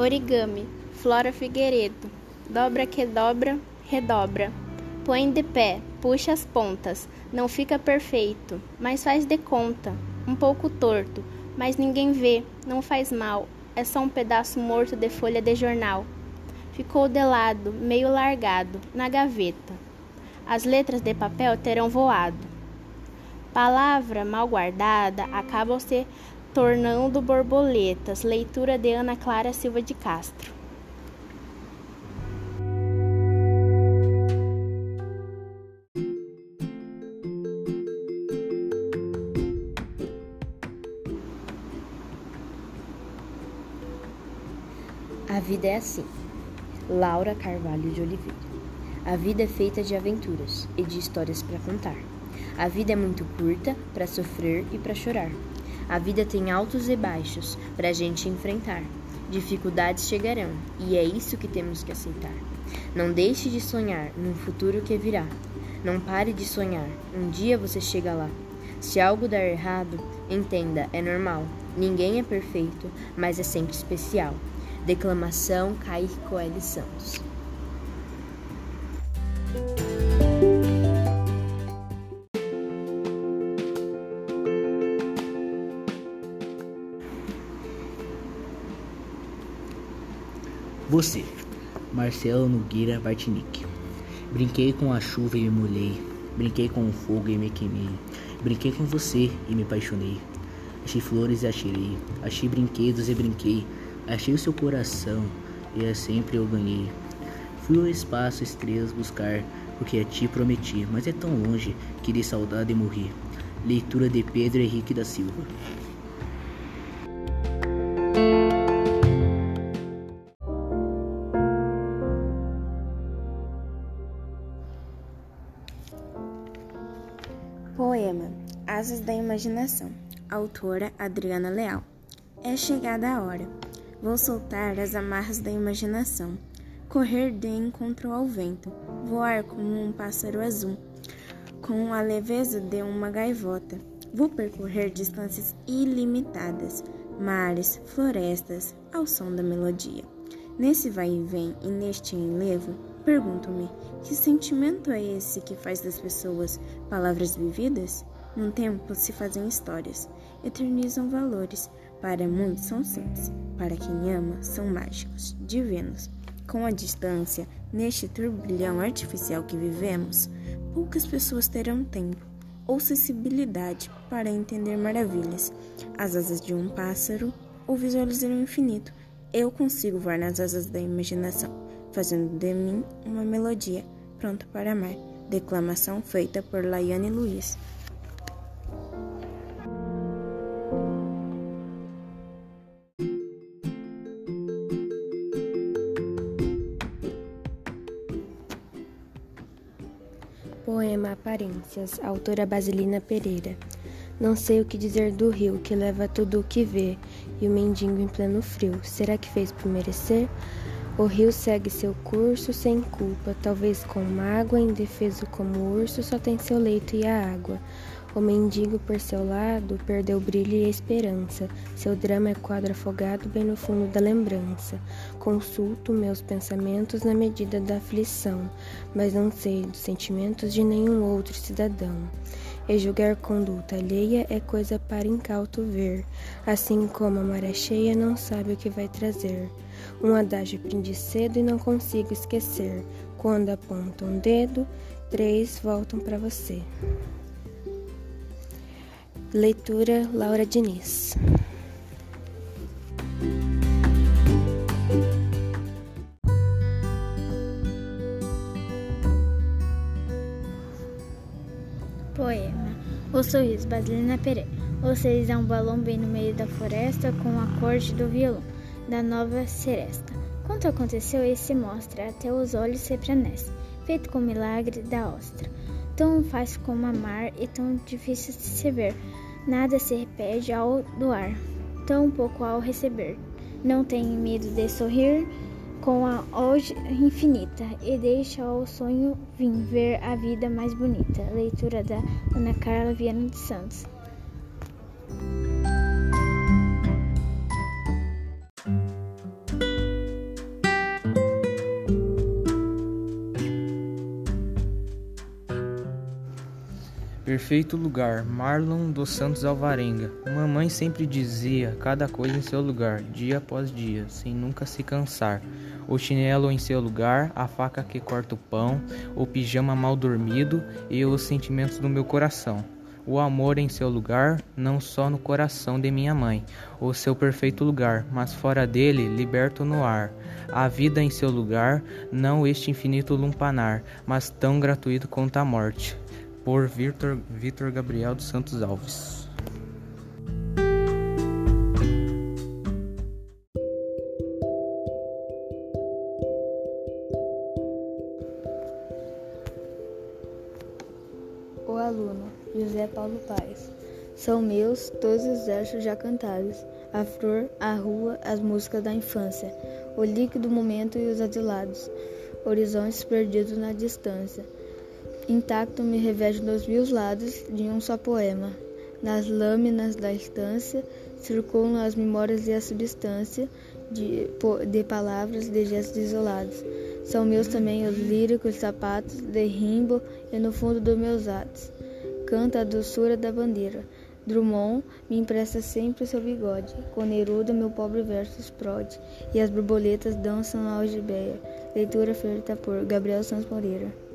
Origami, Flora Figueiredo. Dobra que dobra, redobra. Põe de pé, puxa as pontas. Não fica perfeito, mas faz de conta. Um pouco torto, mas ninguém vê, não faz mal. É só um pedaço morto de folha de jornal. Ficou de lado, meio largado, na gaveta. As letras de papel terão voado. Palavra mal guardada acabam se tornando borboletas. Leitura de Ana Clara Silva de Castro. A vida é assim. Laura Carvalho de Oliveira. A vida é feita de aventuras e de histórias para contar. A vida é muito curta para sofrer e para chorar. A vida tem altos e baixos para a gente enfrentar. Dificuldades chegarão e é isso que temos que aceitar. Não deixe de sonhar num futuro que virá. Não pare de sonhar, um dia você chega lá. Se algo dar errado, entenda, é normal. Ninguém é perfeito, mas é sempre especial. Declamação Kaique Coelho Santos. Você, Marcelo Nogueira Bartinic. Brinquei com a chuva e me molhei. Brinquei com o fogo e me queimei. Brinquei com você e me apaixonei. Achei flores e atirei. Achei brinquedos e brinquei. Achei o seu coração e é sempre eu ganhei. Fui ao espaço estrelas buscar, porque a ti prometi, mas é tão longe que de saudade morri. Leitura de Pedro Henrique da Silva. Imaginação. Autora Adriana Leal. É chegada a hora. Vou soltar as amarras da imaginação. Correr de encontro ao vento. Voar como um pássaro azul. Com a leveza de uma gaivota. Vou percorrer distâncias ilimitadas. Mares, florestas, ao som da melodia. Nesse vai e vem e neste enlevo, pergunto-me: que sentimento é esse que faz das pessoas palavras vividas? Num tempo se fazem histórias, eternizam valores. Para muitos são simples, para quem ama são mágicos, divinos. Com a distância, neste turbilhão artificial que vivemos, poucas pessoas terão tempo ou sensibilidade para entender maravilhas, as asas de um pássaro ou visualizar o infinito. Eu consigo voar nas asas da imaginação, fazendo de mim uma melodia pronta para amar. Declamação feita por Laiane Luiz. Aparências, autora Basilina Pereira. Não sei o que dizer do rio que leva tudo o que vê, e o mendigo em pleno frio. Será que fez por merecer? O rio segue seu curso sem culpa, talvez com mágoa, indefeso como urso, só tem seu leito e a água. O mendigo, por seu lado, perdeu brilho e esperança. Seu drama é quadro afogado bem no fundo da lembrança. Consulto meus pensamentos na medida da aflição, mas não sei dos sentimentos de nenhum outro cidadão. E julgar conduta alheia é coisa para incauto ver, assim como a maré cheia não sabe o que vai trazer. Um adágio aprendi cedo e não consigo esquecer. Quando aponta um dedo, três voltam para você. Leitura Laura Diniz. Poema O Sorriso, Basilina Pereira. Sorriso é um balão bem no meio da floresta com o acorde do violão da nova seresta. Quanto aconteceu e se mostra, até os olhos se prenecem, feito com o milagre da ostra. Tão fácil como amar e tão difícil de se ver. Nada se perde ao doar, tão pouco ao receber. Não tenha medo de sorrir com a hoje infinita e deixa o sonho vir ver a vida mais bonita. Leitura da Ana Carla Viana de Santos. Perfeito lugar, Marlon dos Santos Alvarenga. Mamãe sempre dizia cada coisa em seu lugar, dia após dia, sem nunca se cansar. O chinelo em seu lugar, a faca que corta o pão, o pijama mal dormido e os sentimentos do meu coração. O amor em seu lugar, não só no coração de minha mãe, o seu perfeito lugar, mas fora dele, liberto no ar. A vida em seu lugar, não este infinito lumpanar, mas tão gratuito quanto a morte por Vitor, Vitor Gabriel dos Santos Alves. O aluno José Paulo Paes. São meus todos os versos já cantados, a flor, a rua, as músicas da infância, o líquido momento e os adilados, horizontes perdidos na distância intacto me revejo nos mil lados de um só poema. Nas lâminas da estância circulam as memórias e a substância de, de palavras, de gestos isolados. São meus também os líricos sapatos de rimbo e no fundo dos meus atos. Canta a doçura da bandeira. Drummond me empresta sempre seu bigode, com Neruda meu pobre verso explode, e as borboletas dançam na algibeia. Leitura feita por Gabriel Santos Moreira.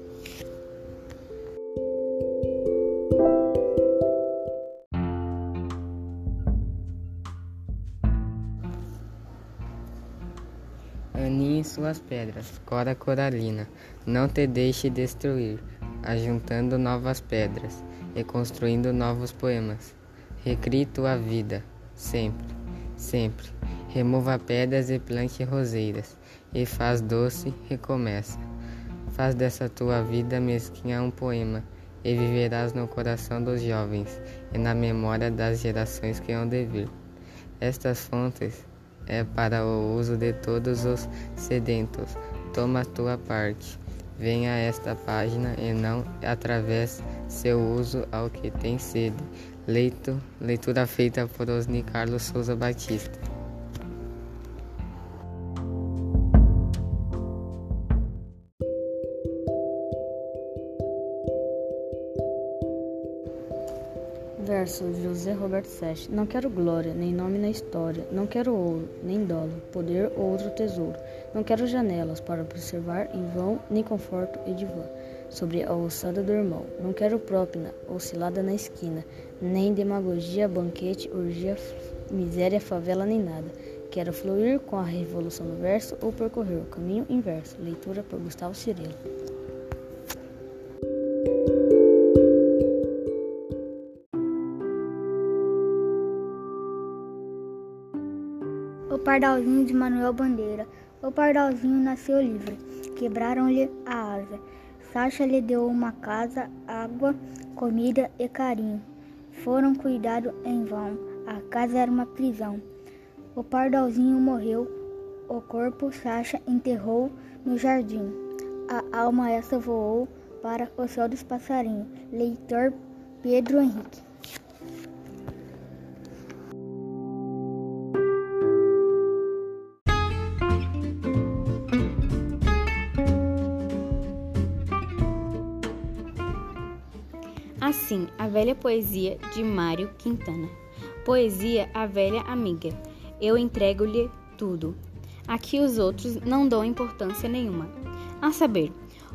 Suas pedras, cora coralina, não te deixe destruir, ajuntando novas pedras e construindo novos poemas. Recrie tua vida, sempre, sempre. Remova pedras e plante roseiras, e faz doce, recomeça. Faz dessa tua vida mesquinha um poema, e viverás no coração dos jovens e na memória das gerações que hão de vir. Estas fontes é para o uso de todos os sedentos. Toma a tua parte. Venha a esta página e não através seu uso ao que tem sede. Leito, leitura feita por Osni Carlos Souza Batista. José Roberto Sete. Não quero glória, nem nome na história. Não quero ouro, nem dólar, poder ou outro tesouro. Não quero janelas para observar em vão, nem conforto e divã sobre a ossada do irmão. Não quero própina, oscilada na esquina, nem demagogia, banquete, urgia, miséria, favela, nem nada. Quero fluir com a revolução do verso ou percorrer o caminho inverso. Leitura por Gustavo Cirilo. Pardalzinho de Manuel Bandeira. O pardalzinho nasceu livre. Quebraram-lhe a asa. Sacha lhe deu uma casa, água, comida e carinho. Foram cuidado em vão. A casa era uma prisão. O pardalzinho morreu. O corpo Sacha enterrou no jardim. A alma essa voou para o céu dos passarinhos. Leitor Pedro Henrique. Velha poesia de Mário Quintana. Poesia a velha amiga. Eu entrego-lhe tudo. Aqui os outros não dão importância nenhuma. A saber,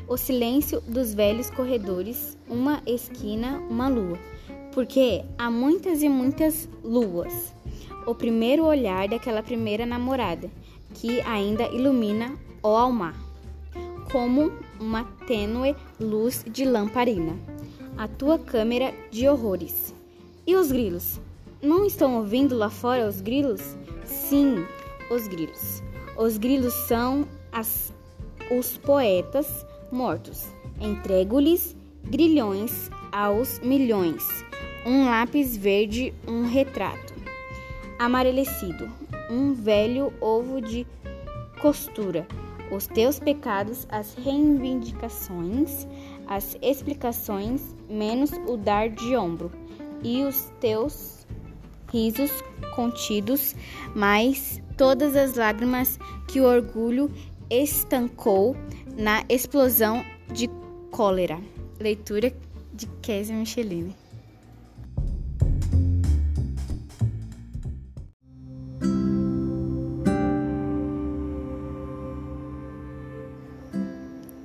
o silêncio dos velhos corredores, uma esquina, uma lua. Porque há muitas e muitas luas. O primeiro olhar daquela primeira namorada, que ainda ilumina o almar, como uma tênue luz de lamparina a tua câmera de horrores. E os grilos? Não estão ouvindo lá fora os grilos? Sim, os grilos. Os grilos são as, os poetas mortos. Entrego-lhes grilhões aos milhões. Um lápis verde, um retrato. Amarelecido, um velho ovo de costura. Os teus pecados, as reivindicações, as explicações, menos o dar de ombro, e os teus risos contidos, mais todas as lágrimas que o orgulho estancou na explosão de cólera. Leitura de Kézia Michelini.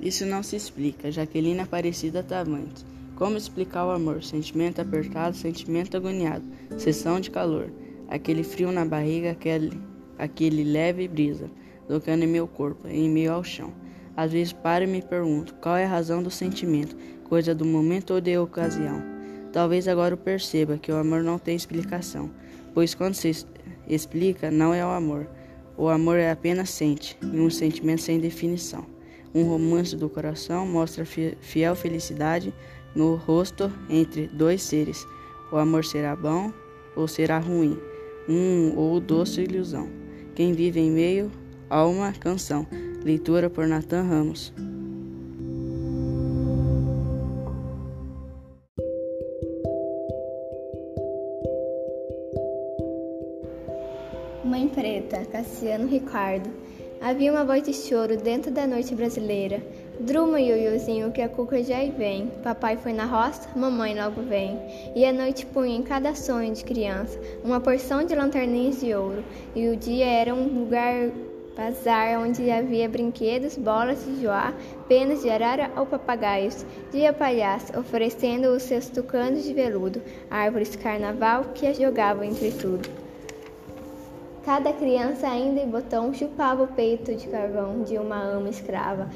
Isso não se explica. Jaqueline Aparecida Tavantes. Como explicar o amor? Sentimento apertado, sentimento agoniado, sessão de calor, aquele frio na barriga, aquele, aquele leve brisa, tocando em meu corpo, em meio ao chão. Às vezes paro e me pergunto qual é a razão do sentimento, coisa do momento ou de ocasião. Talvez agora eu perceba que o amor não tem explicação, pois quando se explica, não é o amor. O amor é apenas sente, e um sentimento sem definição. Um romance do coração mostra fiel felicidade no rosto entre dois seres. O amor será bom ou será ruim, um ou doce ilusão. Quem vive em meio a uma canção. Leitura por Nathan Ramos. Mãe Preta, Cassiano Ricardo. Havia uma voz de choro dentro da noite brasileira. Druma e Ioiozinho que a cuca já vem. Papai foi na roça, mamãe logo vem. E a noite punha em cada sonho de criança uma porção de lanterninhas de ouro. E o dia era um lugar bazar onde havia brinquedos, bolas de joá, penas de arara ou papagaios. Dia palhaço, oferecendo os seus tucanos de veludo, árvores carnaval que as jogavam entre tudo. Cada criança ainda em botão chupava o peito de carvão de uma ama escrava,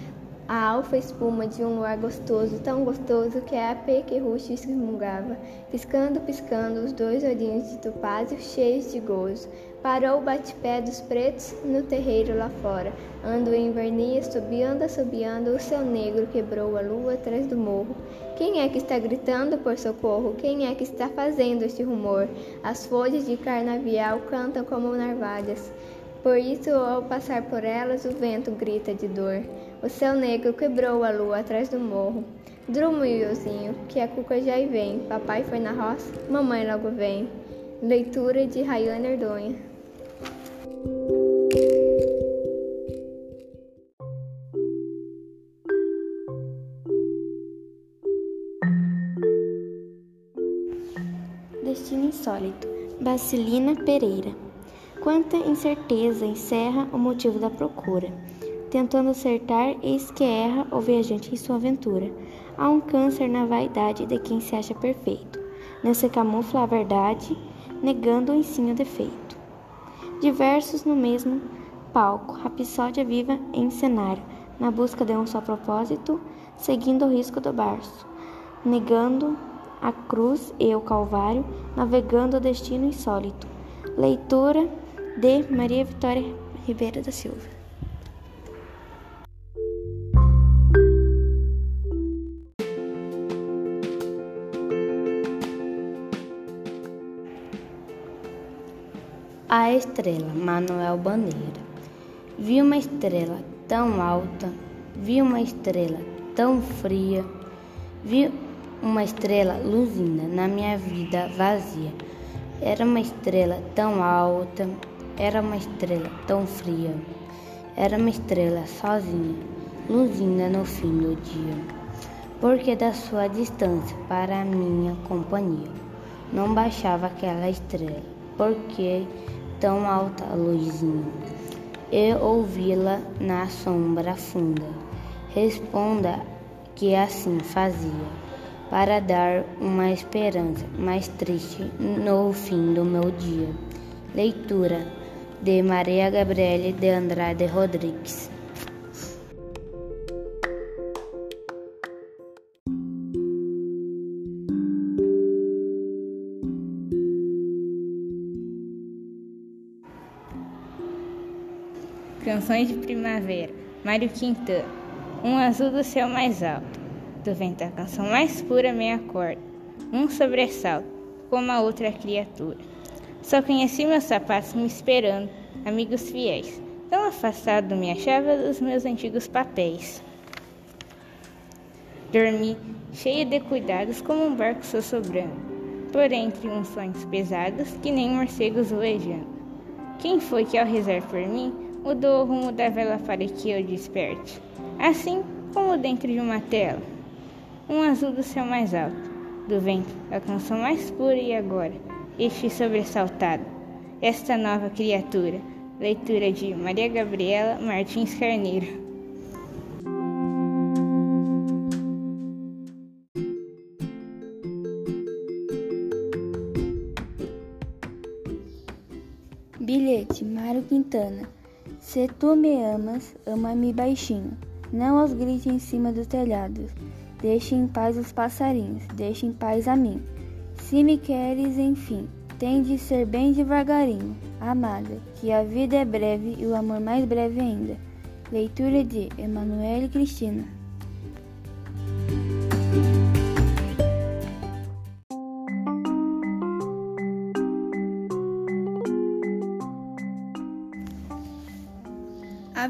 a alfa espuma de um luar gostoso, tão gostoso que a pequerruche esmugava. Piscando, piscando, os dois olhinhos de topázio cheios de gozo. Parou o bate-pé dos pretos no terreiro lá fora. Ando em vernia, assobiando, assobiando, o seu negro quebrou a lua atrás do morro. Quem é que está gritando por socorro? Quem é que está fazendo este rumor? As folhas de carnavial cantam como narvalhas. Por isso, ao passar por elas, o vento grita de dor. O céu negro quebrou a lua atrás do morro. Drumo e Iozinho, que a cuca já vem. Papai foi na roça, mamãe logo vem. Leitura de Rayane Erdonha. Destino Insólito. Bacilina Pereira. Quanta incerteza encerra o motivo da procura. Tentando acertar, eis que erra o viajante em sua aventura. Há um câncer na vaidade de quem se acha perfeito. Não se camufla a verdade, negando o ensino defeito. Diversos no mesmo palco, rapsódia viva em cenário, na busca de um só propósito, seguindo o risco do barço, negando a cruz e o calvário, navegando o destino insólito. Leitura de Maria Vitória Ribeiro da Silva. Estrela, Manuel Bandeira. Vi uma estrela tão alta, vi uma estrela tão fria, vi uma estrela luzinda na minha vida vazia. Era uma estrela tão alta, era uma estrela tão fria, era uma estrela sozinha, luzinda no fim do dia. Porque da sua distância para a minha companhia não baixava aquela estrela, porque tão alta a luzinha, e ouvi-la na sombra funda. Responda que assim fazia, para dar uma esperança mais triste no fim do meu dia. Leitura de Maria Gabriele de Andrade Rodrigues. Canções de Primavera, Mário Quintana. Um azul do céu mais alto, do vento a canção mais pura me acorda. Um sobressalto, como a outra criatura. Só conheci meus sapatos me esperando, amigos fiéis. Tão afastado me achava dos meus antigos papéis. Dormi, cheia de cuidados, como um barco sossobrando, por entre uns sonhos pesados que nem morcegos voejando. Quem foi que, ao rezar por mim, mudou o rumo da vela para que eu desperte? Assim como dentro de uma tela, um azul do céu mais alto do vento, a canção mais pura e agora, este sobressaltado, esta nova criatura. Leitura de Maria Gabriela Martins Carneiro. Bilhete, Mário Quintana. Se tu me amas, ama-me baixinho. Não aos gritos em cima dos telhados. Deixe em paz os passarinhos, deixe em paz a mim. Se me queres, enfim, tem de ser bem devagarinho, amada, que a vida é breve e o amor mais breve ainda. Leitura de Emanuele Cristina.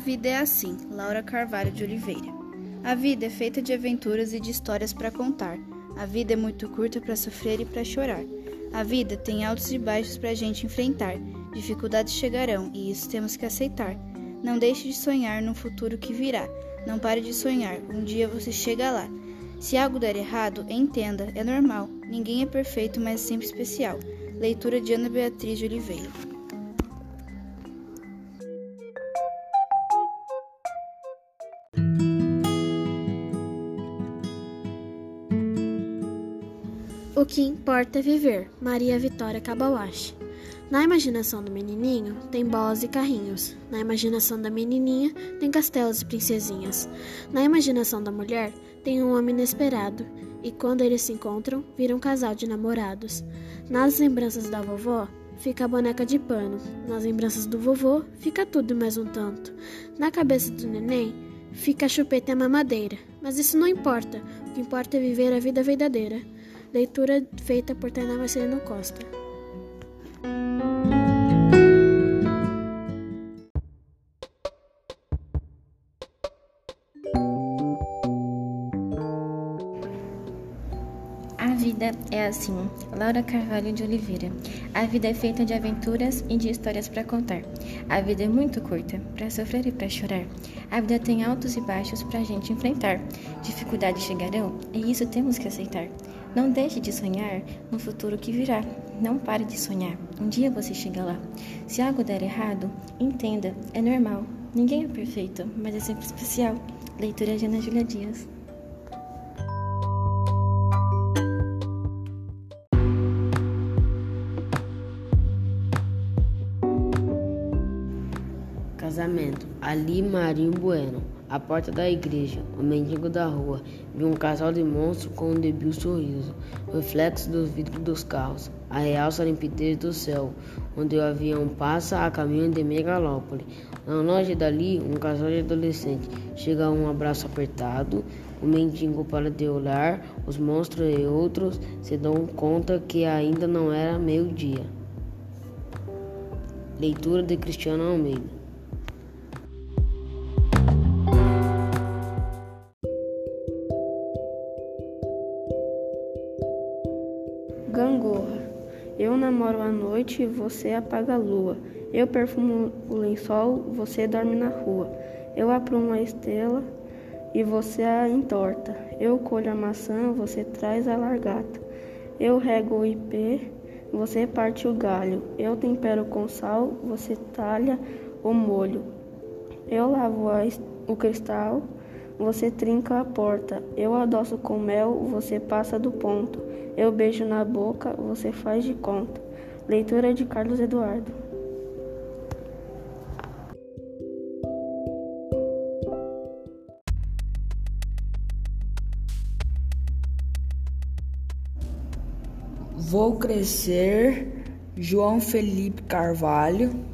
Vida é assim, Laura Carvalho de Oliveira. A vida é feita de aventuras e de histórias para contar. A vida é muito curta para sofrer e para chorar. A vida tem altos e baixos para a gente enfrentar. Dificuldades chegarão e isso temos que aceitar. Não deixe de sonhar no futuro que virá. Não pare de sonhar, um dia você chega lá. Se algo der errado, entenda, é normal. Ninguém é perfeito, mas é sempre especial. Leitura de Ana Beatriz de Oliveira. O que importa é viver. Maria Vitória Kabawashi. Na imaginação do menininho tem bolas e carrinhos. Na imaginação da menininha tem castelos e princesinhas. Na imaginação da mulher tem um homem inesperado. E quando eles se encontram, viram um casal de namorados. Nas lembranças da vovó fica a boneca de pano. Nas lembranças do vovô fica tudo mais um tanto. Na cabeça do neném fica a chupeta e a mamadeira. Mas isso não importa. O que importa é viver a vida verdadeira. Leitura feita por Tainá Marcelino Costa. A vida é assim. Laura Carvalho de Oliveira. A vida é feita de aventuras e de histórias para contar. A vida é muito curta para sofrer e para chorar. A vida tem altos e baixos para a gente enfrentar. Dificuldades chegarão e isso temos que aceitar. Não deixe de sonhar no futuro que virá. Não pare de sonhar. Um dia você chega lá. Se algo der errado, entenda, é normal. Ninguém é perfeito, mas é sempre especial. Leitura de Ana Dias. Casamento. Ali Marinho Bueno. À porta da igreja, o mendigo da rua viu um casal de monstros com um débil sorriso, reflexo dos vidros dos carros, a realça limpidez do céu, onde o avião passa a caminho de megalópole. Não longe dali, um casal de adolescentes chega a um abraço apertado, o mendigo para de olhar, os monstros e outros se dão conta que ainda não era meio-dia. Leitura de Cristiano Almeida. Gangorra. Eu namoro à noite, você apaga a lua. Eu perfumo o lençol, você dorme na rua. Eu aprumo a estrela e você a entorta. Eu colho a maçã, você traz a largata. Eu rego o ipê, você parte o galho. Eu tempero com sal, você talha o molho. Eu lavo o cristal, você trinca a porta. Eu adoço com mel, você passa do ponto. Eu beijo na boca, você faz de conta. Leitura de Carlos Eduardo. Vou crescer, João Felipe Carvalho.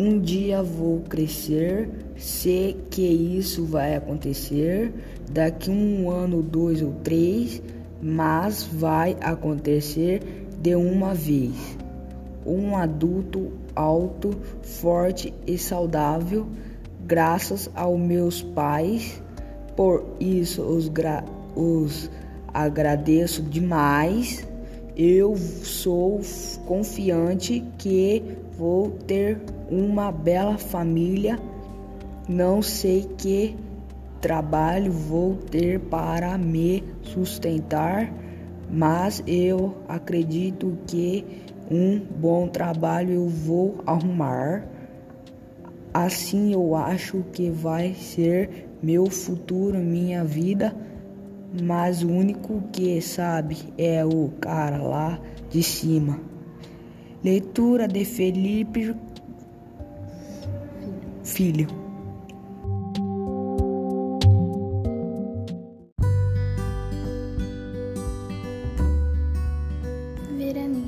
Um dia vou crescer, sei que isso vai acontecer daqui um ano, dois ou três, mas vai acontecer de uma vez. Um adulto alto, forte e saudável, graças aos meus pais. Por isso os, os agradeço demais. Eu sou confiante que vou ter uma bela família. Não sei que trabalho vou ter para me sustentar, mas eu acredito que um bom trabalho eu vou arrumar. Assim eu acho que vai ser meu futuro, minha vida. Mas o único que sabe é o cara lá de cima. Leitura de Felipe Filho. Verania.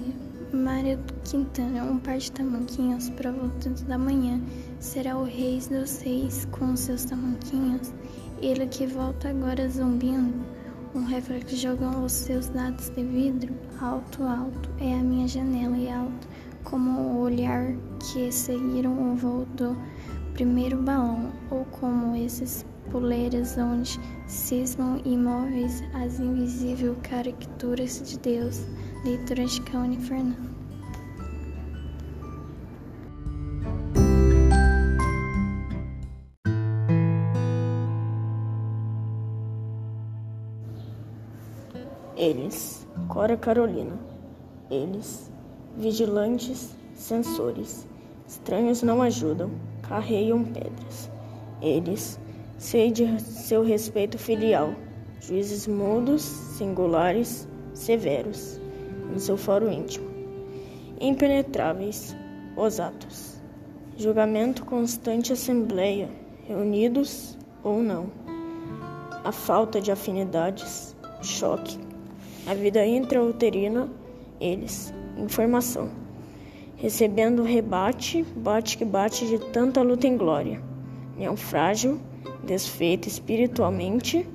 Mário Quintana, um par de tamanquinhos para volta da manhã. Será o rei dos reis com seus tamanquinhos. Ele que volta agora zumbindo. Um reflexo jogam os seus dados de vidro. Alto, alto, é a minha janela e alto, como o olhar que seguiram o voo do primeiro balão, ou como esses poleiras onde cismam imóveis as invisíveis caricaturas de Deus. Leitura de Caune Fernando. Eles, Cora Carolina. Eles, vigilantes, sensores. Estranhos não ajudam, carreiam pedras. Eles, sei de seu respeito filial, juízes mudos, singulares, severos, em seu foro íntimo. Impenetráveis, os atos. Julgamento constante assembleia, reunidos ou não. A falta de afinidades, choque a vida intrauterina, eles, informação. Recebendo rebate, bate que bate de tanta luta em glória. Naufrágio, desfeita espiritualmente,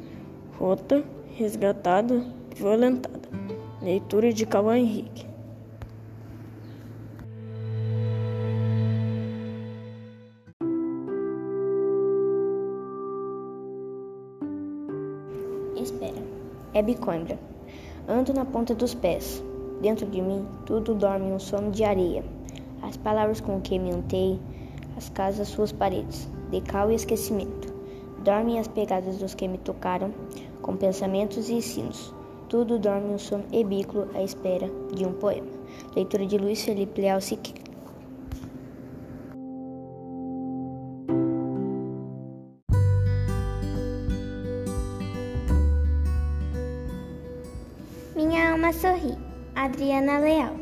rota, resgatada, violentada. Leitura de Cauã Henrique. Espera. Hebe Coimbra. Ando na ponta dos pés. Dentro de mim, tudo dorme um sono de areia. As palavras com que me untei, as casas, suas paredes, de cal e esquecimento. Dormem as pegadas dos que me tocaram, com pensamentos e ensinos. Tudo dorme um sono ebículo à espera de um poema. Leitura de Luiz Felipe Leal Siqueira. Alma sorri. Adriana Leal.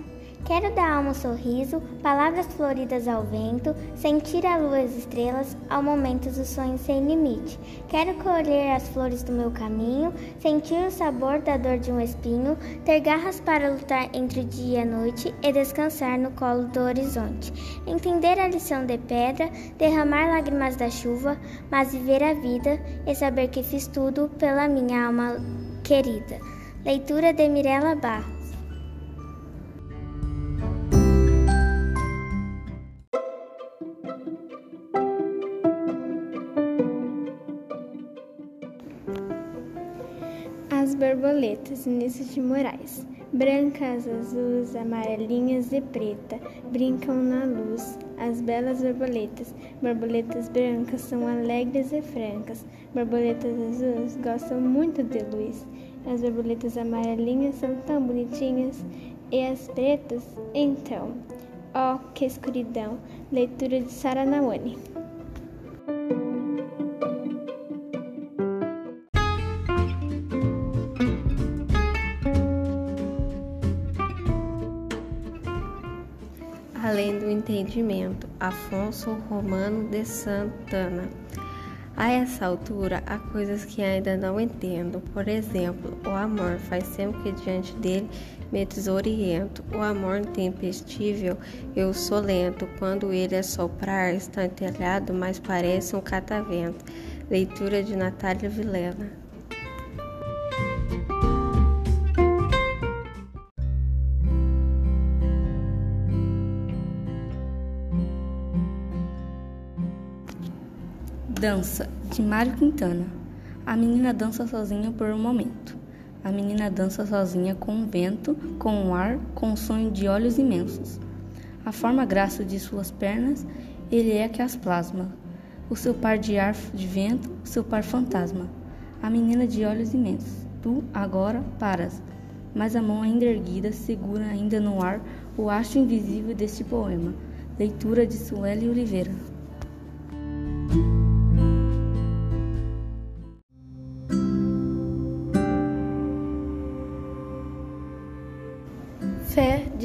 Quero dar alma um sorriso, palavras floridas ao vento, sentir a lua e as estrelas, ao momento dos sonhos sem limite. Quero colher as flores do meu caminho, sentir o sabor da dor de um espinho, ter garras para lutar entre o dia e a noite e descansar no colo do horizonte. Entender a lição de pedra, derramar lágrimas da chuva, mas viver a vida e saber que fiz tudo pela minha alma querida. Leitura de Mirella Barros. As borboletas, Vinícius de Moraes. Brancas, azuis, amarelinhas e preta, brincam na luz. As belas borboletas, borboletas brancas, são alegres e francas. Borboletas azuis gostam muito de luz. As borboletas amarelinhas são tão bonitinhas. E as pretas, então. Oh, que escuridão! Leitura de Sara Nawane. Além do entendimento, Afonso Romano de Santana. A essa altura, há coisas que ainda não entendo. Por exemplo, o amor faz sempre que diante dele me desoriento. O amor intempestível, eu sou lento. Quando ele assoprar, está entelhado, mas parece um catavento. Leitura de Natália Vilela. Dança, de Mário Quintana. A menina dança sozinha por um momento. A menina dança sozinha com o vento, com o ar, com o sonho de olhos imensos. A forma graça de suas pernas, ele é que as plasma. O seu par de ar de vento, o seu par fantasma. A menina de olhos imensos. Tu agora paras. mas a mão ainda erguida segura ainda no ar o haste invisível deste poema. Leitura de Sueli Oliveira.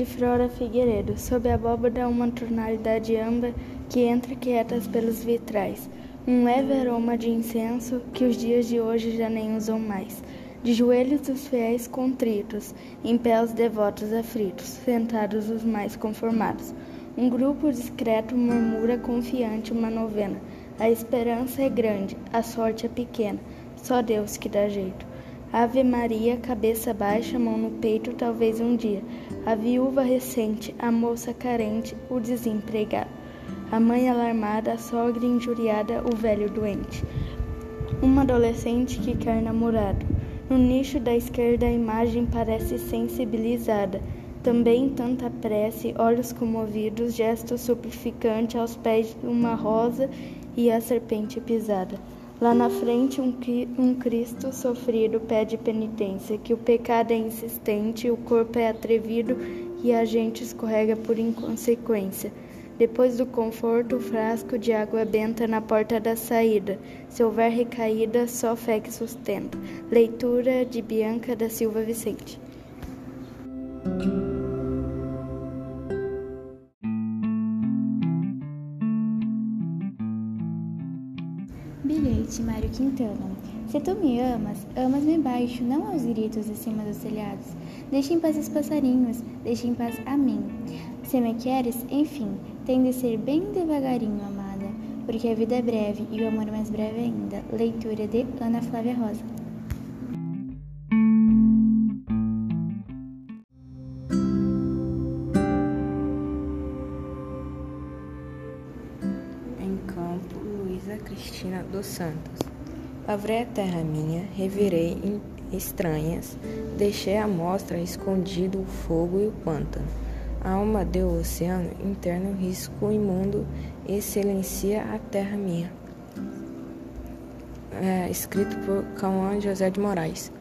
Flora Figueiredo, sob a abóbada uma tonalidade âmbar que entra quietas pelos vitrais. Um leve aroma de incenso que os dias de hoje já nem usam mais. De joelhos os fiéis contritos, em pé os devotos aflitos, sentados os mais conformados. Um grupo discreto murmura confiante uma novena. A esperança é grande, a sorte é pequena, só Deus que dá jeito. Ave Maria, cabeça baixa, mão no peito, talvez um dia. A viúva recente, a moça carente, o desempregado. A mãe alarmada, a sogra injuriada, o velho doente. Uma adolescente que quer namorado. No nicho da esquerda a imagem parece sensibilizada. Também tanta prece, olhos comovidos, gesto suplicante aos pés de uma rosa e a serpente pisada. Lá na frente, um, um Cristo sofrido pede penitência, que o pecado é insistente, o corpo é atrevido e a gente escorrega por inconsequência. Depois do conforto, o frasco de água benta na porta da saída. Se houver recaída, só fé que sustenta. Leitura de Bianca da Silva Vicente. Quintana. Se tu me amas, amas-me baixo, não aos gritos acima dos telhados. Deixa em paz os passarinhos, deixa em paz a mim. Se me queres, enfim, tem de ser bem devagarinho, amada, porque a vida é breve e o amor mais breve ainda. Leitura de Ana Flávia Rosa. Em campo, Luísa Cristina dos Santos. Lavrei a terra minha, revirei em estranhas, deixei à mostra escondido o fogo e o pântano a alma do oceano interno, risco imundo e silencia a terra minha. É, escrito por Cauã José de Moraes.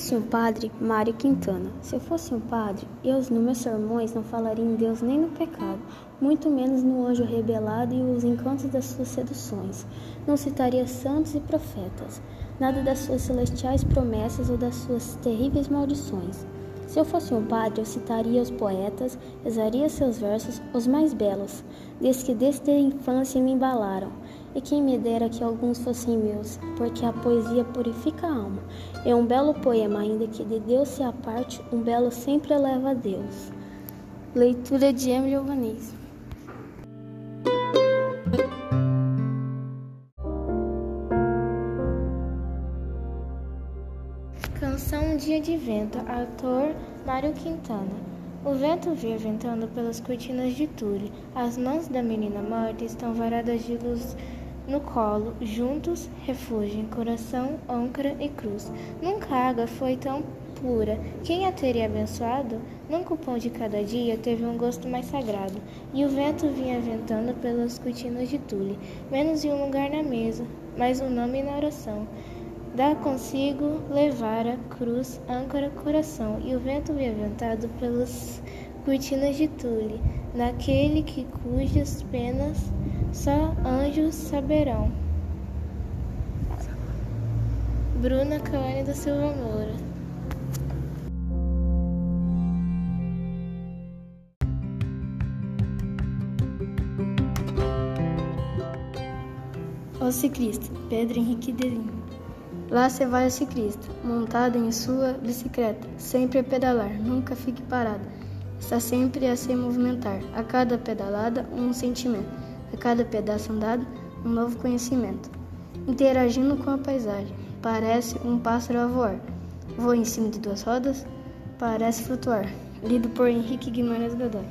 Fosse um padre, Mário Quintana. Se eu fosse um padre, eu nos meus sermões não falaria em Deus nem no pecado, muito menos no anjo rebelado e os encantos das suas seduções. Não citaria santos e profetas, nada das suas celestiais promessas ou das suas terríveis maldições. Se eu fosse um padre, eu citaria os poetas, rezaria seus versos, os mais belos, desde que desde a infância me embalaram. E quem me dera que alguns fossem meus, porque a poesia purifica a alma. É um belo poema, ainda que de Deus se aparte, um belo sempre eleva a Deus. Leitura de Emily Albanese. Canção Dia de Vento, autor Mário Quintana. O vento via ventando pelas cortinas de tule. As mãos da menina morta estão varadas de luz no colo, juntos refugem coração, âncora e cruz. Nunca a água foi tão pura. Quem a teria abençoado? Nunca o pão de cada dia teve um gosto mais sagrado. E o vento vinha ventando pelas cortinas de tule, menos em um lugar na mesa, mas um nome na oração. Dá consigo levar a cruz, âncora, coração, e o vento vinha ventado pelas cortinas de tule, naquele que cujas penas só anjos saberão. Bruna Cauane da Silva Moura. O ciclista, Pedro Henrique Delinho. Lá se vai o ciclista, montado em sua bicicleta, sempre a pedalar, nunca fique parado. Está sempre a se movimentar, a cada pedalada um sentimento a cada pedaço andado, um novo conhecimento. Interagindo com a paisagem, parece um pássaro a voar. Voa em cima de duas rodas, parece flutuar. Lido por Henrique Guimarães Godoy.